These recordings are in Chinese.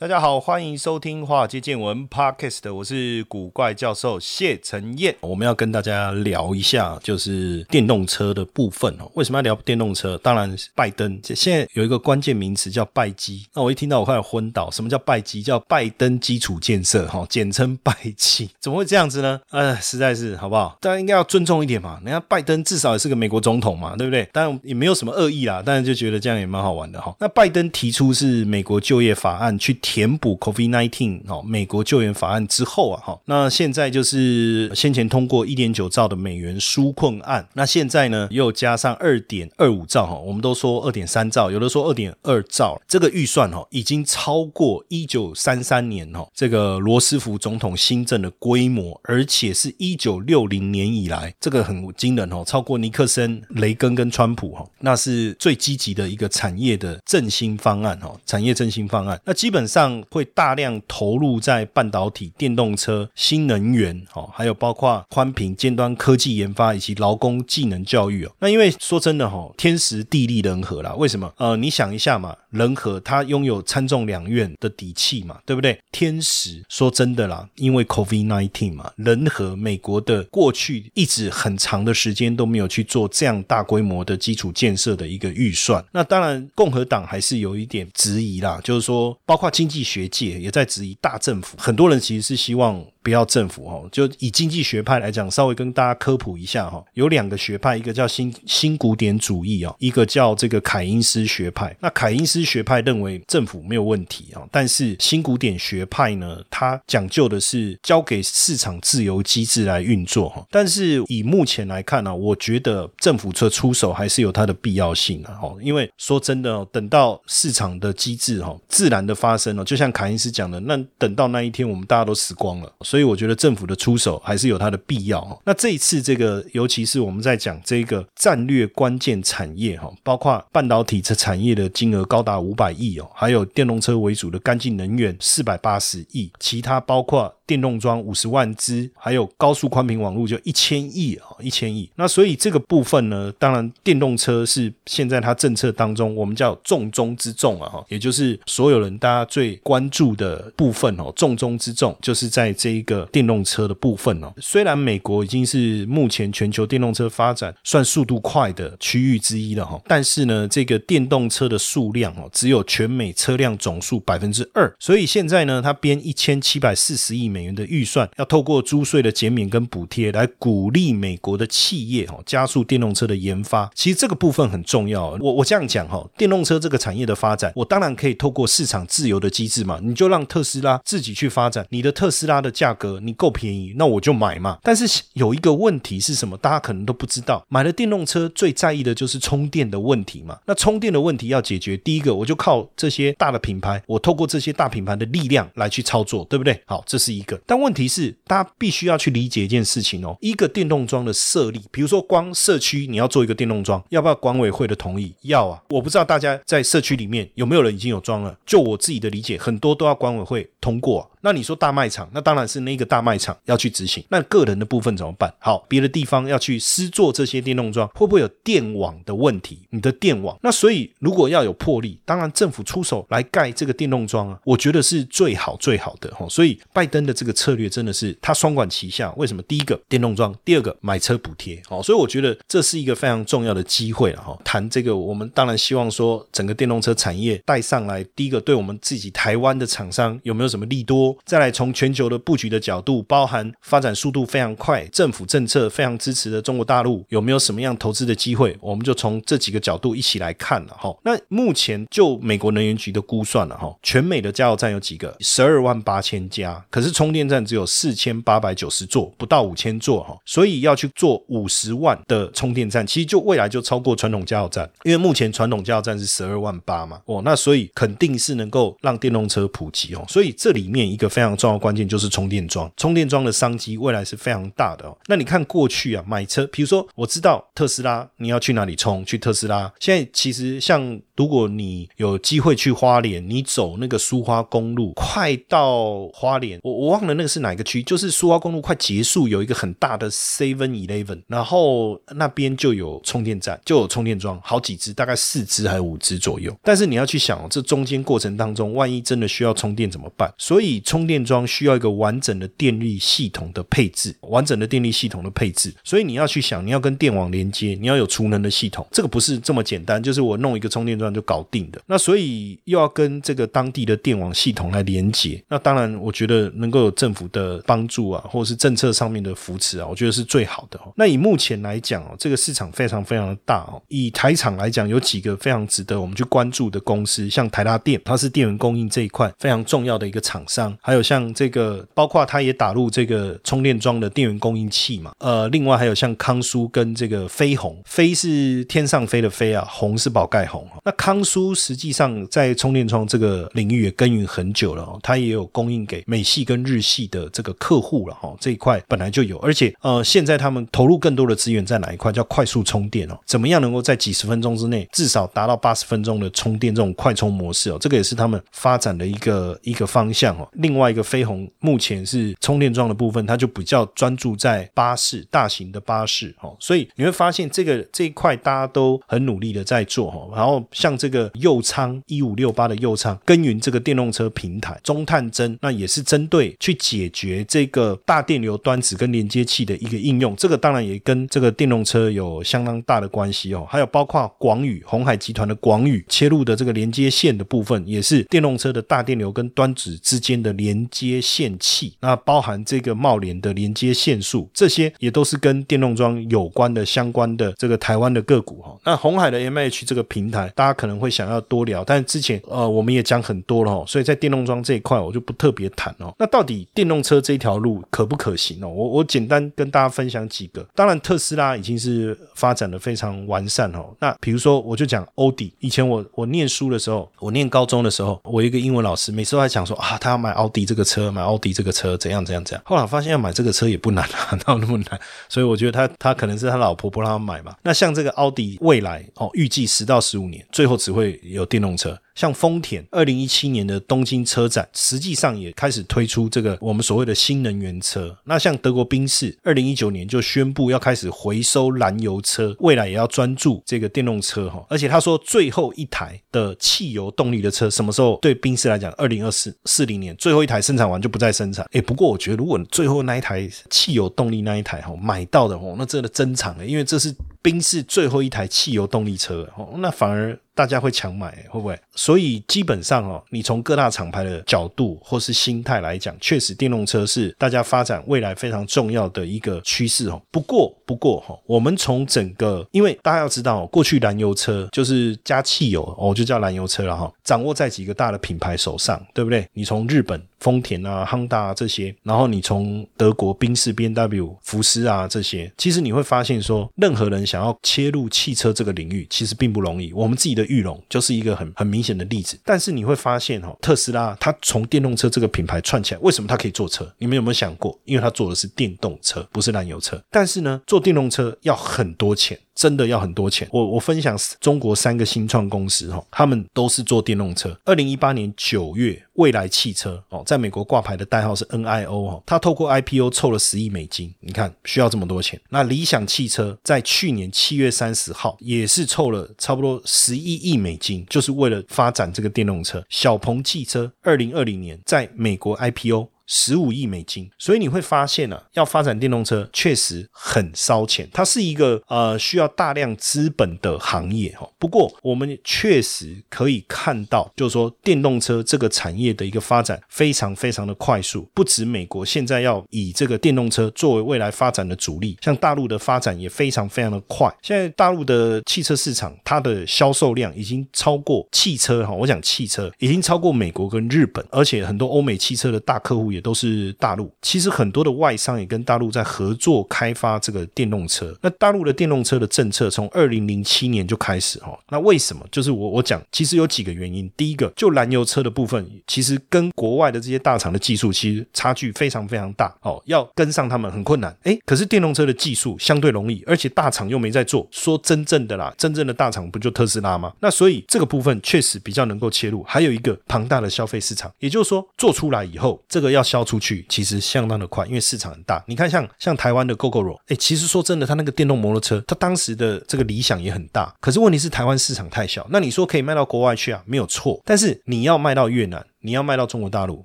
大家好，欢迎收听《华尔街见闻》Podcast，我是古怪教授谢承彦。我们要跟大家聊一下，就是电动车的部分哦。为什么要聊电动车？当然，拜登现在有一个关键名词叫拜基。那我一听到我快要昏倒。什么叫拜基？叫拜登基础建设，哈，简称拜基。怎么会这样子呢？呃，实在是好不好？大家应该要尊重一点嘛。人家拜登至少也是个美国总统嘛，对不对？当然也没有什么恶意啦，但是就觉得这样也蛮好玩的哈。那拜登提出是美国就业法案去。填补 COVID-19 哦，美国救援法案之后啊，哈，那现在就是先前通过一点九兆的美元纾困案，那现在呢又加上二点二五兆哈，我们都说二点三兆，有的说二点二兆，这个预算哈已经超过一九三三年哈这个罗斯福总统新政的规模，而且是一九六零年以来这个很惊人哦，超过尼克森、雷根跟川普哈，那是最积极的一个产业的振兴方案哈，产业振兴方案，那基本上。上会大量投入在半导体、电动车、新能源，哦，还有包括宽频、尖端科技研发以及劳工技能教育哦。那因为说真的哈，天时地利人和啦。为什么？呃，你想一下嘛，人和它拥有参众两院的底气嘛，对不对？天时说真的啦，因为 COVID nineteen 嘛，人和美国的过去一直很长的时间都没有去做这样大规模的基础建设的一个预算。那当然，共和党还是有一点质疑啦，就是说，包括经经济学界也在质疑大政府，很多人其实是希望。不要政府哦，就以经济学派来讲，稍微跟大家科普一下哈。有两个学派，一个叫新新古典主义哦，一个叫这个凯因斯学派。那凯因斯学派认为政府没有问题啊，但是新古典学派呢，它讲究的是交给市场自由机制来运作哈。但是以目前来看呢，我觉得政府这出手还是有它的必要性的哈。因为说真的，等到市场的机制哈自然的发生了，就像凯因斯讲的，那等到那一天，我们大家都死光了。所以我觉得政府的出手还是有它的必要。那这一次这个，尤其是我们在讲这个战略关键产业哈，包括半导体这产业的金额高达五百亿哦，还有电动车为主的干净能源四百八十亿，其他包括。电动桩五十万只，还有高速宽频网络就一千亿啊，一千亿。那所以这个部分呢，当然电动车是现在它政策当中我们叫重中之重啊，哈，也就是所有人大家最关注的部分哦，重中之重就是在这一个电动车的部分哦。虽然美国已经是目前全球电动车发展算速度快的区域之一了哈，但是呢，这个电动车的数量哦，只有全美车辆总数百分之二，所以现在呢，它编一千七百四十亿美。元的预算要透过租税的减免跟补贴来鼓励美国的企业哦，加速电动车的研发。其实这个部分很重要。我我这样讲哈，电动车这个产业的发展，我当然可以透过市场自由的机制嘛，你就让特斯拉自己去发展。你的特斯拉的价价格你够便宜，那我就买嘛。但是有一个问题是什么？大家可能都不知道，买了电动车最在意的就是充电的问题嘛。那充电的问题要解决，第一个我就靠这些大的品牌，我透过这些大品牌的力量来去操作，对不对？好，这是一个。但问题是，大家必须要去理解一件事情哦。一个电动桩的设立，比如说光社区你要做一个电动桩，要不要管委会的同意？要啊。我不知道大家在社区里面有没有人已经有装了。就我自己的理解，很多都要管委会通过。那你说大卖场，那当然是那个大卖场要去执行。那个人的部分怎么办？好，别的地方要去施做这些电动桩，会不会有电网的问题？你的电网，那所以如果要有魄力，当然政府出手来盖这个电动桩啊，我觉得是最好最好的哈。所以拜登的这个策略真的是他双管齐下。为什么？第一个电动桩，第二个买车补贴。好，所以我觉得这是一个非常重要的机会了哈。谈这个，我们当然希望说整个电动车产业带上来，第一个对我们自己台湾的厂商有没有什么利多？再来从全球的布局的角度，包含发展速度非常快，政府政策非常支持的中国大陆有没有什么样投资的机会？我们就从这几个角度一起来看了哈。那目前就美国能源局的估算了哈，全美的加油站有几个？十二万八千家，可是充电站只有四千八百九十座，不到五千座哈，所以要去做五十万的充电站，其实就未来就超过传统加油站，因为目前传统加油站是十二万八嘛，哦，那所以肯定是能够让电动车普及哦，所以这里面一个非常重要关键就是充电桩，充电桩的商机未来是非常大的哦。那你看过去啊，买车，比如说我知道特斯拉，你要去哪里充？去特斯拉。现在其实像如果你有机会去花莲，你走那个苏花公路，快到花莲，我我忘了那个是哪个区，就是苏花公路快结束，有一个很大的 Seven Eleven，然后那边就有充电站，就有充电桩，好几只，大概四只还是五只左右。但是你要去想，这中间过程当中，万一真的需要充电怎么办？所以充电桩需要一个完整的电力系统的配置，完整的电力系统的配置。所以你要去想，你要跟电网连接，你要有储能的系统，这个不是这么简单，就是我弄一个充电桩就搞定的。那所以又要跟这个当地的电网系统来连接。那当然，我觉得能够有政府的帮助啊，或者是政策上面的扶持啊，我觉得是最好的。那以目前来讲哦，这个市场非常非常的大哦。以台厂来讲，有几个非常值得我们去关注的公司，像台达电，它是电源供应这一块非常重要的一个厂商。还有像这个，包括它也打入这个充电桩的电源供应器嘛。呃，另外还有像康苏跟这个飞鸿，飞是天上飞的飞啊，鸿是宝盖鸿。那康苏实际上在充电桩这个领域也耕耘很久了哦，它也有供应给美系跟日系的这个客户了哈。这一块本来就有，而且呃，现在他们投入更多的资源在哪一块？叫快速充电哦，怎么样能够在几十分钟之内至少达到八十分钟的充电这种快充模式哦？这个也是他们发展的一个一个方向哦。另外一个飞鸿目前是充电桩的部分，它就比较专注在巴士大型的巴士哦，所以你会发现这个这一块大家都很努力的在做哈。然后像这个右仓一五六八的右仓耕耘这个电动车平台中探针，那也是针对去解决这个大电流端子跟连接器的一个应用。这个当然也跟这个电动车有相当大的关系哦。还有包括广宇红海集团的广宇切入的这个连接线的部分，也是电动车的大电流跟端子之间的连接线器。那包含这个茂联的连接线数，这些也都是跟电动桩有关的相关的这个台湾的个股哈。那红海的 M H 这个平台，大家他可能会想要多聊，但是之前呃我们也讲很多了哦，所以在电动桩这一块我就不特别谈哦。那到底电动车这条路可不可行哦？我我简单跟大家分享几个。当然特斯拉已经是发展的非常完善哦。那比如说我就讲欧迪，以前我我念书的时候，我念高中的时候，我一个英文老师每次都在讲说啊，他要买奥迪这个车，买奥迪这个车怎样怎样怎样。后来发现要买这个车也不难啊，哪有那么难？所以我觉得他他可能是他老婆不让他买嘛。那像这个奥迪未来哦，预计十到十五年，最后只会有电动车。像丰田，二零一七年的东京车展，实际上也开始推出这个我们所谓的新能源车。那像德国宾士，二零一九年就宣布要开始回收燃油车，未来也要专注这个电动车哈。而且他说，最后一台的汽油动力的车什么时候？对宾士来讲，二零二四四零年最后一台生产完就不再生产。哎，不过我觉得，如果最后那一台汽油动力那一台哈买到的哦，那真的珍藏了，因为这是宾士最后一台汽油动力车哦，那反而。大家会抢买，会不会？所以基本上哦，你从各大厂牌的角度或是心态来讲，确实电动车是大家发展未来非常重要的一个趋势哦。不过，不过哈，我们从整个，因为大家要知道，过去燃油车就是加汽油，哦，就叫燃油车了哈，掌握在几个大的品牌手上，对不对？你从日本。丰田啊、亨达啊这些，然后你从德国宾士、B N W、福斯啊这些，其实你会发现说，任何人想要切入汽车这个领域，其实并不容易。我们自己的玉龙就是一个很很明显的例子。但是你会发现哦，特斯拉它从电动车这个品牌串起来，为什么它可以做车？你们有没有想过？因为它做的是电动车，不是燃油车。但是呢，做电动车要很多钱。真的要很多钱。我我分享中国三个新创公司哈，他们都是做电动车。二零一八年九月，蔚来汽车哦，在美国挂牌的代号是 NIO 哈，它透过 IPO 凑了十亿美金。你看需要这么多钱。那理想汽车在去年七月三十号也是凑了差不多十一亿美金，就是为了发展这个电动车。小鹏汽车二零二零年在美国 IPO。十五亿美金。所以你会发现呢，要发展电动车确实很烧钱，它是一个呃需要大量资本的行业哈。不过我们确实可以看到，就是说电动车这个产业的一个发展非常非常的快速，不止美国现在要以这个电动车作为未来发展的主力，像大陆的发展也非常非常的快。现在大陆的汽车市场，它的销售量已经超过汽车哈，我讲汽车已经超过美国跟日本，而且很多欧美汽车的大客户也都是大陆。其实很多的外商也跟大陆在合作开发这个电动车。那大陆的电动车的政策从二零零七年就开始哈，那为什么？就是我我讲，其实有几个原因。第一个，就燃油车的部分，其实跟国外的这些大厂的技术其实差距非常非常大哦，要跟上他们很困难。哎，可是电动车的技术相对容易，而且大厂又没在做。说真正的啦，真正的大厂不就特斯拉吗？那所以这个部分确实比较能够切入。还有一个庞大的消费市场，也就是说做出来以后，这个要要销出去其实相当的快，因为市场很大。你看像像台湾的 GoGoRo，哎，其实说真的，他那个电动摩托车，他当时的这个理想也很大。可是问题是台湾市场太小。那你说可以卖到国外去啊？没有错。但是你要卖到越南。你要卖到中国大陆，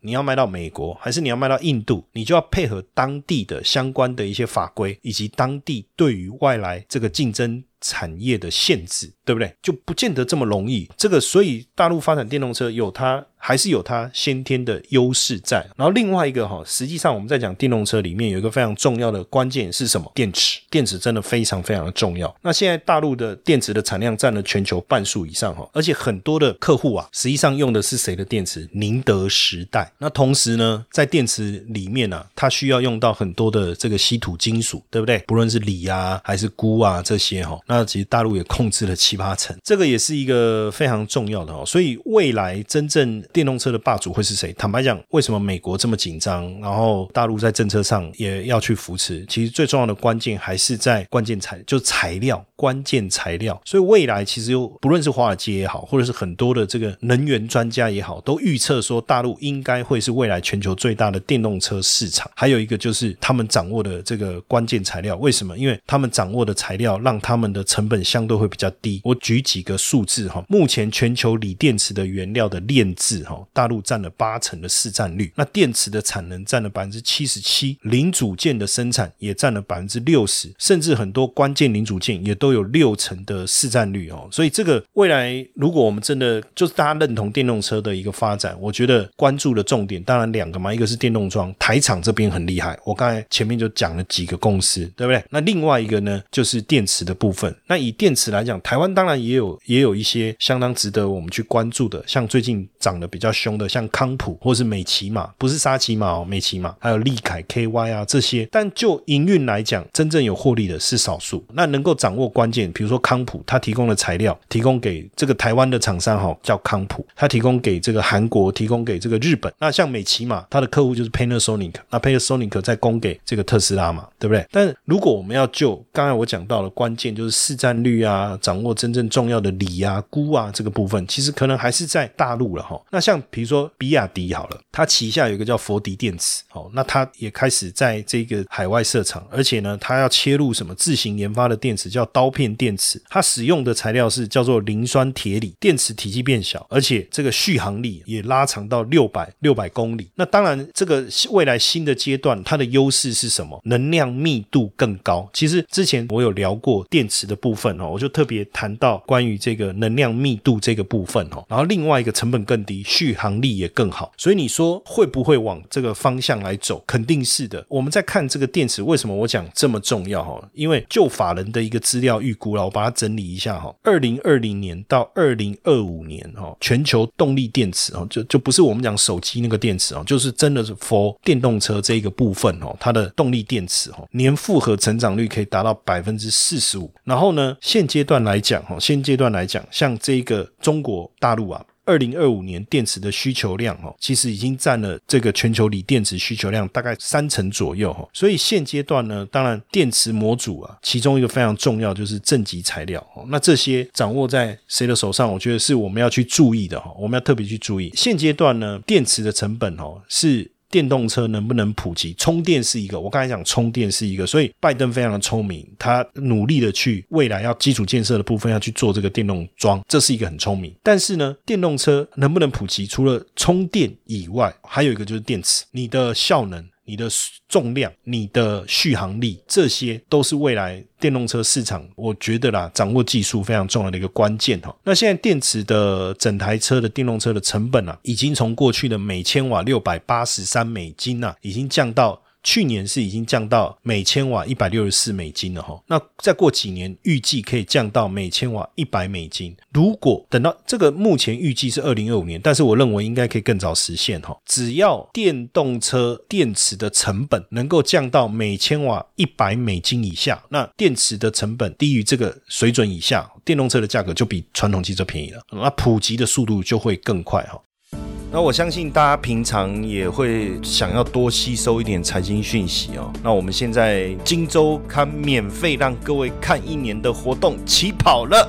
你要卖到美国，还是你要卖到印度？你就要配合当地的相关的一些法规，以及当地对于外来这个竞争产业的限制，对不对？就不见得这么容易。这个，所以大陆发展电动车有它。还是有它先天的优势在，然后另外一个哈，实际上我们在讲电动车里面有一个非常重要的关键是什么？电池，电池真的非常非常的重要。那现在大陆的电池的产量占了全球半数以上哈，而且很多的客户啊，实际上用的是谁的电池？宁德时代。那同时呢，在电池里面呢，它需要用到很多的这个稀土金属，对不对？不论是锂啊还是钴啊这些哈，那其实大陆也控制了七八成，这个也是一个非常重要的哦。所以未来真正电动车的霸主会是谁？坦白讲，为什么美国这么紧张？然后大陆在政策上也要去扶持。其实最重要的关键还是在关键材，就材料，关键材料。所以未来其实又不论是华尔街也好，或者是很多的这个能源专家也好，都预测说大陆应该会是未来全球最大的电动车市场。还有一个就是他们掌握的这个关键材料，为什么？因为他们掌握的材料让他们的成本相对会比较低。我举几个数字哈，目前全球锂电池的原料的炼制。哈，大陆占了八成的市占率，那电池的产能占了百分之七十七，零组件的生产也占了百分之六十，甚至很多关键零组件也都有六成的市占率哦。所以这个未来，如果我们真的就是大家认同电动车的一个发展，我觉得关注的重点当然两个嘛，一个是电动桩台厂这边很厉害，我刚才前面就讲了几个公司，对不对？那另外一个呢，就是电池的部分。那以电池来讲，台湾当然也有也有一些相当值得我们去关注的，像最近涨得。比较凶的，像康普或是美骑马，不是沙琪马哦，美骑马，还有利凯 KY 啊这些。但就营运来讲，真正有获利的是少数。那能够掌握关键，比如说康普，它提供的材料提供给这个台湾的厂商哈，叫康普，它提供给这个韩国，提供给这个日本。那像美骑马，它的客户就是 Panasonic，那 Panasonic 再供给这个特斯拉嘛，对不对？但如果我们要就刚才我讲到了关键，就是市占率啊，掌握真正重要的锂啊、钴啊这个部分，其实可能还是在大陆了哈。那像比如说比亚迪好了，它旗下有一个叫佛迪电池，哦，那它也开始在这个海外设厂，而且呢，它要切入什么自行研发的电池，叫刀片电池，它使用的材料是叫做磷酸铁锂，电池体积变小，而且这个续航力也拉拉长到六百六百公里。那当然，这个未来新的阶段，它的优势是什么？能量密度更高。其实之前我有聊过电池的部分哦，我就特别谈到关于这个能量密度这个部分哦，然后另外一个成本更低，续航。力也更好，所以你说会不会往这个方向来走？肯定是的。我们在看这个电池，为什么我讲这么重要哈？因为就法人的一个资料预估了，我把它整理一下哈。二零二零年到二零二五年哈，全球动力电池哦，就就不是我们讲手机那个电池哦，就是真的是 for 电动车这一个部分哦，它的动力电池哦，年复合成长率可以达到百分之四十五。然后呢，现阶段来讲哦，现阶段来讲，像这个中国大陆啊。二零二五年电池的需求量哦，其实已经占了这个全球锂电池需求量大概三成左右哈。所以现阶段呢，当然电池模组啊，其中一个非常重要就是正极材料哦。那这些掌握在谁的手上？我觉得是我们要去注意的哈，我们要特别去注意。现阶段呢，电池的成本哦是。电动车能不能普及，充电是一个。我刚才讲充电是一个，所以拜登非常的聪明，他努力的去未来要基础建设的部分要去做这个电动桩，这是一个很聪明。但是呢，电动车能不能普及，除了充电以外，还有一个就是电池，你的效能。你的重量、你的续航力，这些都是未来电动车市场，我觉得啦，掌握技术非常重要的一个关键哈。那现在电池的整台车的电动车的成本啊，已经从过去的每千瓦六百八十三美金呐，已经降到。去年是已经降到每千瓦一百六十四美金了哈，那再过几年预计可以降到每千瓦一百美金。如果等到这个目前预计是二零二五年，但是我认为应该可以更早实现哈。只要电动车电池的成本能够降到每千瓦一百美金以下，那电池的成本低于这个水准以下，电动车的价格就比传统汽车便宜了，那普及的速度就会更快哈。那我相信大家平常也会想要多吸收一点财经讯息哦。那我们现在《金周刊》免费让各位看一年的活动起跑了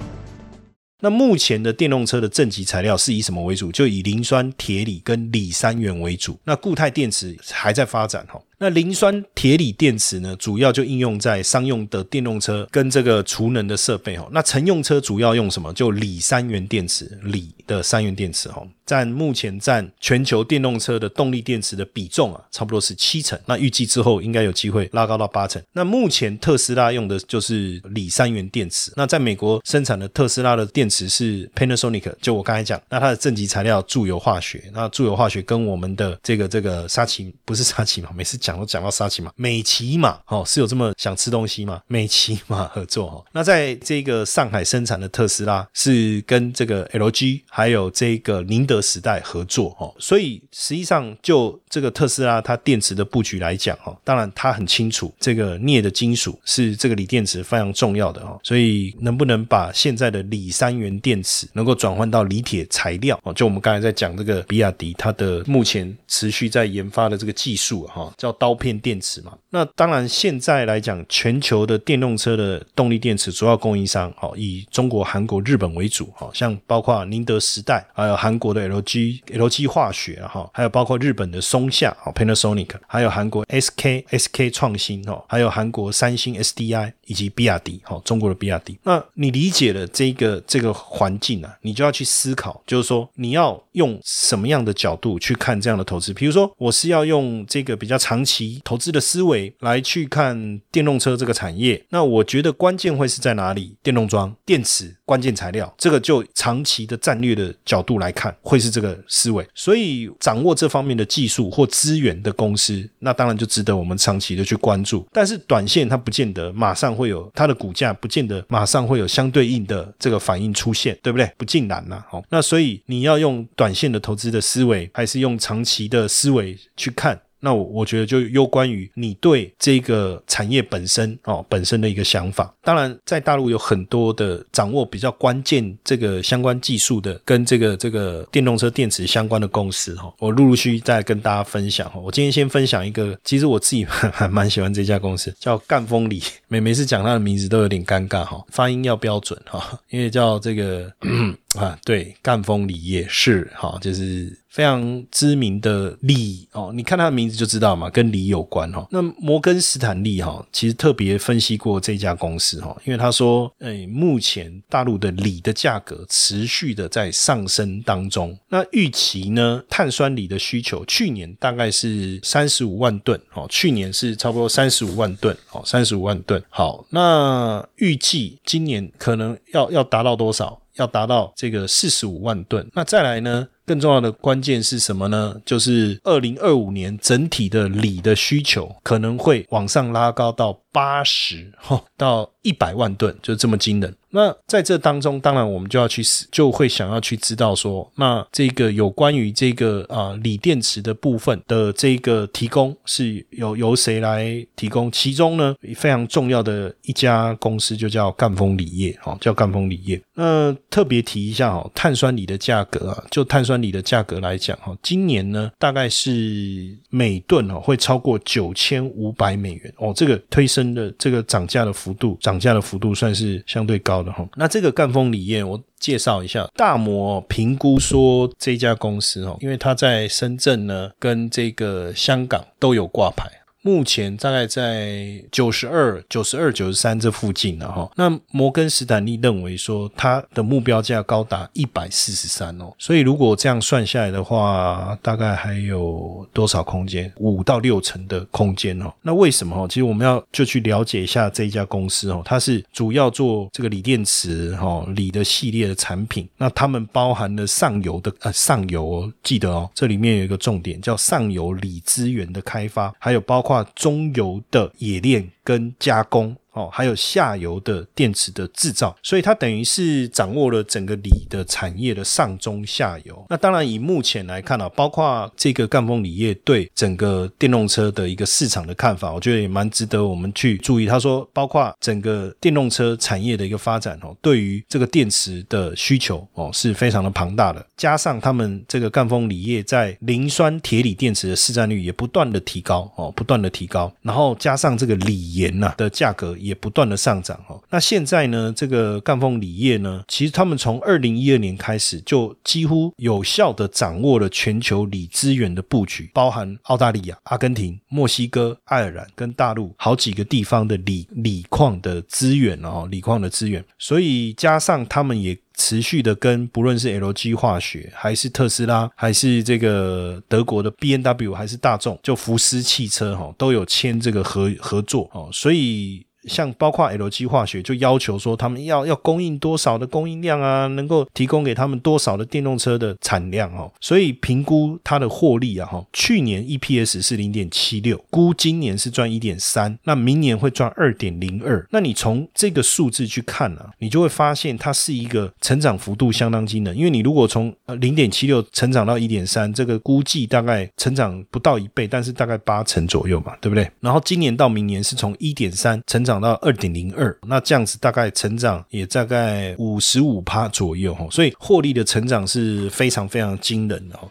那目前的电动车的正极材料是以什么为主？就以磷酸铁锂跟锂三元为主。那固态电池还在发展哈。那磷酸铁锂电池呢，主要就应用在商用的电动车跟这个储能的设备哈。那乘用车主要用什么？就锂三元电池，锂的三元电池哈。占目前占全球电动车的动力电池的比重啊，差不多是七成。那预计之后应该有机会拉高到八成。那目前特斯拉用的就是锂三元电池。那在美国生产的特斯拉的电池是 Panasonic，就我刚才讲，那它的正极材料注油化学。那注油化学跟我们的这个这个沙奇不是沙奇嘛？每次讲讲都讲到沙奇嘛，美骑马哦，是有这么想吃东西吗？美骑马合作哈。那在这个上海生产的特斯拉是跟这个 LG 还有这个宁德。时代合作哈，所以实际上就这个特斯拉它电池的布局来讲哈，当然它很清楚这个镍的金属是这个锂电池非常重要的哈，所以能不能把现在的锂三元电池能够转换到锂铁材料哦，就我们刚才在讲这个比亚迪它的目前持续在研发的这个技术哈，叫刀片电池嘛。那当然现在来讲，全球的电动车的动力电池主要供应商哦，以中国、韩国、日本为主哈，像包括宁德时代，还有韩国的。LG、LG 化学哈，还有包括日本的松下哦，Panasonic，还有韩国 SK、SK 创新哦，还有韩国三星 SDI 以及比亚迪哈，中国的比亚迪。那你理解了这个这个环境啊，你就要去思考，就是说你要用什么样的角度去看这样的投资？比如说，我是要用这个比较长期投资的思维来去看电动车这个产业，那我觉得关键会是在哪里？电动桩、电池、关键材料，这个就长期的战略的角度来看会。是这个思维，所以掌握这方面的技术或资源的公司，那当然就值得我们长期的去关注。但是短线它不见得马上会有它的股价，不见得马上会有相对应的这个反应出现，对不对？不尽然呐。好，那所以你要用短线的投资的思维，还是用长期的思维去看？那我我觉得就攸关于你对这个产业本身哦本身的一个想法。当然，在大陆有很多的掌握比较关键这个相关技术的，跟这个这个电动车电池相关的公司哈，我陆陆续续再跟大家分享哈。我今天先分享一个，其实我自己 还蛮喜欢这家公司，叫赣锋锂。每每次讲它的名字都有点尴尬哈，发音要标准哈，因为叫这个。啊，对，赣锋锂业是哈，就是非常知名的锂哦。你看它的名字就知道嘛，跟锂有关哈。那摩根斯坦利哈，其实特别分析过这家公司哈，因为他说，哎，目前大陆的锂的价格持续的在上升当中。那预期呢，碳酸锂的需求去年大概是三十五万吨哦，去年是差不多三十五万吨哦，三十五万吨。好，那预计今年可能要要达到多少？要达到这个四十五万吨，那再来呢？更重要的关键是什么呢？就是二零二五年整体的锂的需求可能会往上拉高到八十哈 到一百万吨，就这么惊人。那在这当中，当然我们就要去，就会想要去知道说，那这个有关于这个啊锂电池的部分的这个提供是由由谁来提供？其中呢非常重要的一家公司就叫赣锋锂业，哈，叫赣锋锂业。那特别提一下哈，碳酸锂的价格啊，就碳酸锂的价格来讲哈，今年呢大概是每吨哦会超过九千五百美元哦，这个推升的这个涨价的幅度，涨价的幅度算是相对高。的哈，那这个赣锋锂业，我介绍一下，大摩评估说这家公司哦，因为它在深圳呢，跟这个香港都有挂牌。目前大概在九十二、九十二、九十三这附近了哈。那摩根斯坦利认为说，它的目标价高达一百四十三哦。所以如果这样算下来的话，大概还有多少空间？五到六成的空间哦。那为什么哦？其实我们要就去了解一下这一家公司哦。它是主要做这个锂电池哈锂的系列的产品。那他们包含了上游的呃上游，记得哦，这里面有一个重点叫上游锂资源的开发，还有包括。中游的冶炼跟加工。哦，还有下游的电池的制造，所以它等于是掌握了整个锂的产业的上中下游。那当然，以目前来看啊，包括这个赣锋锂业对整个电动车的一个市场的看法，我觉得也蛮值得我们去注意。他说，包括整个电动车产业的一个发展哦，对于这个电池的需求哦是非常的庞大的。加上他们这个赣锋锂业在磷酸铁锂电池的市占率也不断的提高哦，不断的提高。然后加上这个锂盐呐的价格。也不断的上涨哈，那现在呢，这个赣锋锂业呢，其实他们从二零一二年开始就几乎有效的掌握了全球锂资源的布局，包含澳大利亚、阿根廷、墨西哥、爱尔兰跟大陆好几个地方的锂锂矿的资源哦，锂矿的资源，所以加上他们也持续的跟不论是 LG 化学，还是特斯拉，还是这个德国的 B N W，还是大众，就福斯汽车哈，都有签这个合合作哦，所以。像包括 LG 化学就要求说，他们要要供应多少的供应量啊，能够提供给他们多少的电动车的产量哦，所以评估它的获利啊哈，去年 EPS 是零点七六，估今年是赚一点三，那明年会赚二点零二。那你从这个数字去看啊，你就会发现它是一个成长幅度相当惊人，因为你如果从呃零点七六成长到一点三，这个估计大概成长不到一倍，但是大概八成左右嘛，对不对？然后今年到明年是从一点三成长。涨到二点零二，那这样子大概成长也大概五十五趴左右哈，所以获利的成长是非常非常惊人的哦。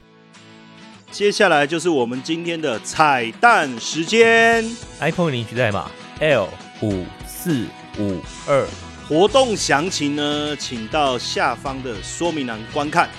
接下来就是我们今天的彩蛋时间，iPhone 领取代码 L 五四五二，活动详情呢，请到下方的说明栏观看。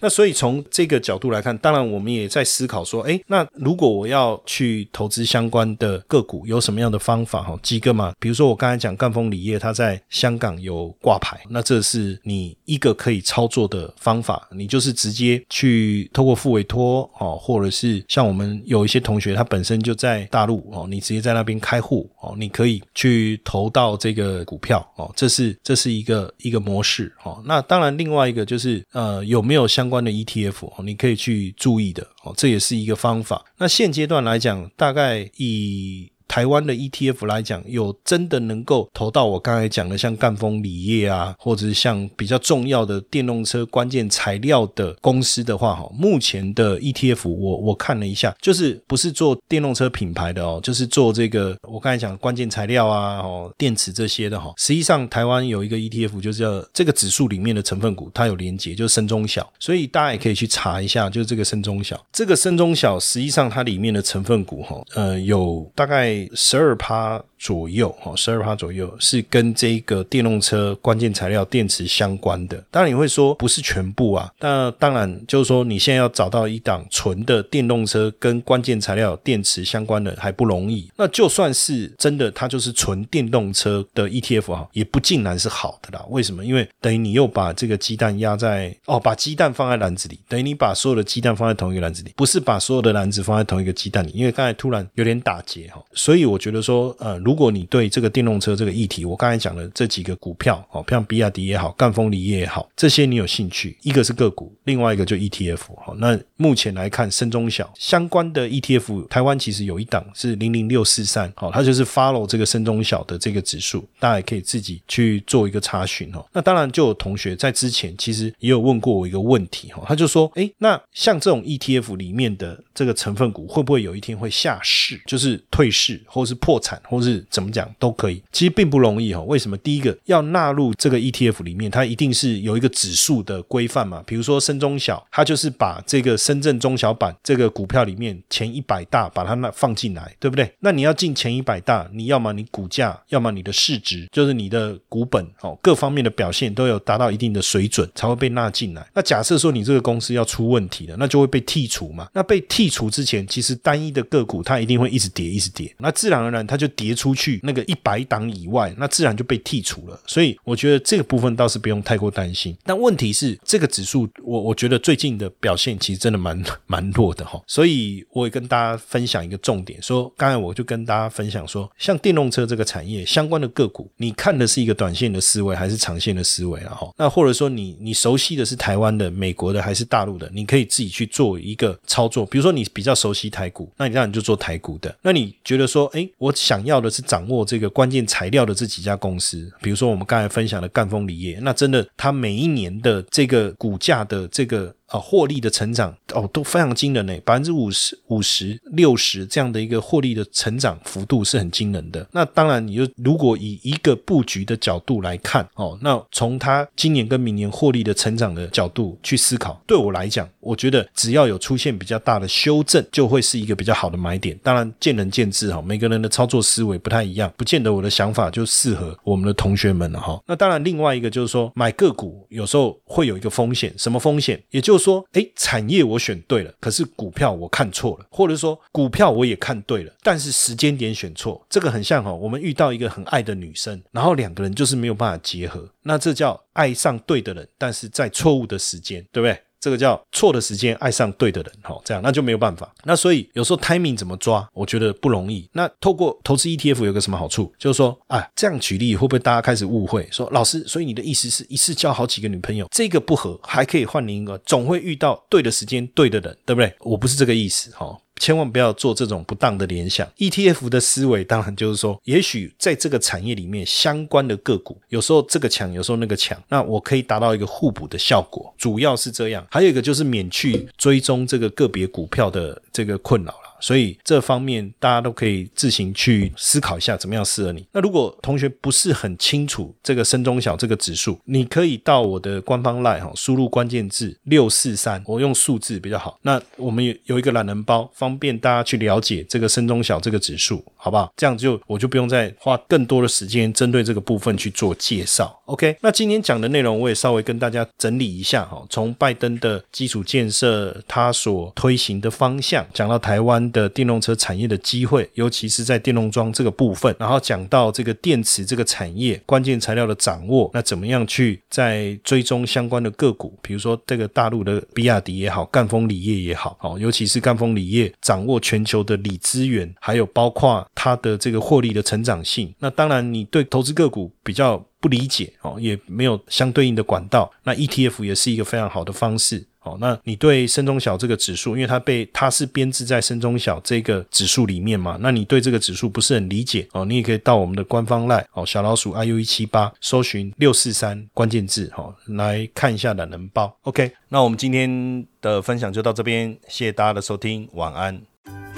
那所以从这个角度来看，当然我们也在思考说，哎，那如果我要去投资相关的个股，有什么样的方法？哈，几个嘛，比如说我刚才讲赣锋锂业，它在香港有挂牌，那这是你一个可以操作的方法，你就是直接去透过付委托，哦，或者是像我们有一些同学，他本身就在大陆，哦，你直接在那边开户，哦，你可以去投到这个股票，哦，这是这是一个一个模式，哦，那当然另外一个就是呃有没有相关的 ETF 哦，你可以去注意的哦，这也是一个方法。那现阶段来讲，大概以。台湾的 ETF 来讲，有真的能够投到我刚才讲的，像赣锋锂业啊，或者是像比较重要的电动车关键材料的公司的话，哈，目前的 ETF 我我看了一下，就是不是做电动车品牌的哦，就是做这个我刚才讲关键材料啊，哦，电池这些的哈。实际上，台湾有一个 ETF，就是叫这个指数里面的成分股，它有连接，就是深中小，所以大家也可以去查一下，就是这个深中小，这个深中小实际上它里面的成分股哈，呃，有大概。十二趴。左右哈，十二趴左右是跟这个电动车关键材料电池相关的。当然你会说不是全部啊，那当然就是说你现在要找到一档纯的电动车跟关键材料电池相关的还不容易。那就算是真的，它就是纯电动车的 ETF 哈，也不尽然是好的啦。为什么？因为等于你又把这个鸡蛋压在哦，把鸡蛋放在篮子里，等于你把所有的鸡蛋放在同一个篮子里，不是把所有的篮子放在同一个鸡蛋里。因为刚才突然有点打结哈，所以我觉得说呃。如果你对这个电动车这个议题，我刚才讲的这几个股票，哦，像比亚迪也好，赣锋锂业也好，这些你有兴趣，一个是个股，另外一个就 ETF。好，那目前来看，深中小相关的 ETF，台湾其实有一档是零零六四三，好，它就是 follow 这个深中小的这个指数，大家也可以自己去做一个查询哦。那当然，就有同学在之前其实也有问过我一个问题哈，他就说，诶，那像这种 ETF 里面的这个成分股，会不会有一天会下市，就是退市，或是破产，或是怎么讲都可以？其实并不容易哈。为什么？第一个要纳入这个 ETF 里面，它一定是有一个指数的规范嘛，比如说深中小，它就是把这个深圳中小板这个股票里面前一百大把它那放进来，对不对？那你要进前一百大，你要么你股价，要么你的市值，就是你的股本哦，各方面的表现都有达到一定的水准，才会被纳进来。那假设说你这个公司要出问题了，那就会被剔除嘛。那被剔除之前，其实单一的个股它一定会一直跌，一直跌，那自然而然它就跌出出去那个一百档以外，那自然就被剔除了。所以我觉得这个部分倒是不用太过担心。但问题是，这个指数我我觉得最近的表现其实真的蛮蛮弱的哈。所以我也跟大家分享一个重点，说刚才我就跟大家分享说，像电动车这个产业相关的个股，你看的是一个短线的思维还是长线的思维啊？哈，那或者说你你熟悉的是台湾的、美国的还是大陆的，你可以自己去做一个操作。比如说你比较熟悉台股，那你当然就做台股的。那你觉得说，哎，我想要的是掌握这个关键材料的这几家公司，比如说我们刚才分享的赣锋锂业，那真的它每一年的这个股价的这个。啊，获利的成长哦都非常惊人呢，百分之五十五十六十这样的一个获利的成长幅度是很惊人的。那当然，你就如果以一个布局的角度来看哦，那从它今年跟明年获利的成长的角度去思考，对我来讲，我觉得只要有出现比较大的修正，就会是一个比较好的买点。当然，见仁见智哈，每个人的操作思维不太一样，不见得我的想法就适合我们的同学们了哈。那当然，另外一个就是说，买个股有时候会有一个风险，什么风险？也就说，哎，产业我选对了，可是股票我看错了，或者说股票我也看对了，但是时间点选错，这个很像哈，我们遇到一个很爱的女生，然后两个人就是没有办法结合，那这叫爱上对的人，但是在错误的时间，对不对？这个叫错的时间爱上对的人，哈，这样那就没有办法。那所以有时候 timing 怎么抓，我觉得不容易。那透过投资 ETF 有个什么好处？就是说，啊，这样举例会不会大家开始误会？说老师，所以你的意思是一次交好几个女朋友，这个不合还可以换另一个，总会遇到对的时间对的人，对不对？我不是这个意思，哈。千万不要做这种不当的联想。ETF 的思维当然就是说，也许在这个产业里面相关的个股，有时候这个强，有时候那个强，那我可以达到一个互补的效果，主要是这样。还有一个就是免去追踪这个个别股票的这个困扰了。所以这方面大家都可以自行去思考一下，怎么样适合你。那如果同学不是很清楚这个深中小这个指数，你可以到我的官方 line 哈，输入关键字六四三，我用数字比较好。那我们有有一个懒人包，方便大家去了解这个深中小这个指数，好不好？这样就我就不用再花更多的时间针对这个部分去做介绍。OK，那今天讲的内容我也稍微跟大家整理一下哈，从拜登的基础建设他所推行的方向，讲到台湾。的电动车产业的机会，尤其是在电动桩这个部分，然后讲到这个电池这个产业关键材料的掌握，那怎么样去在追踪相关的个股，比如说这个大陆的比亚迪也好，赣锋锂业也好，哦，尤其是赣锋锂业掌握全球的锂资源，还有包括它的这个获利的成长性。那当然，你对投资个股比较不理解哦，也没有相对应的管道，那 ETF 也是一个非常好的方式。好，那你对深中小这个指数，因为它被它是编制在深中小这个指数里面嘛，那你对这个指数不是很理解哦，你也可以到我们的官方 Lie 哦，小老鼠 iu 一七八，搜寻六四三关键字哦，来看一下懒人包。OK，那我们今天的分享就到这边，谢谢大家的收听，晚安。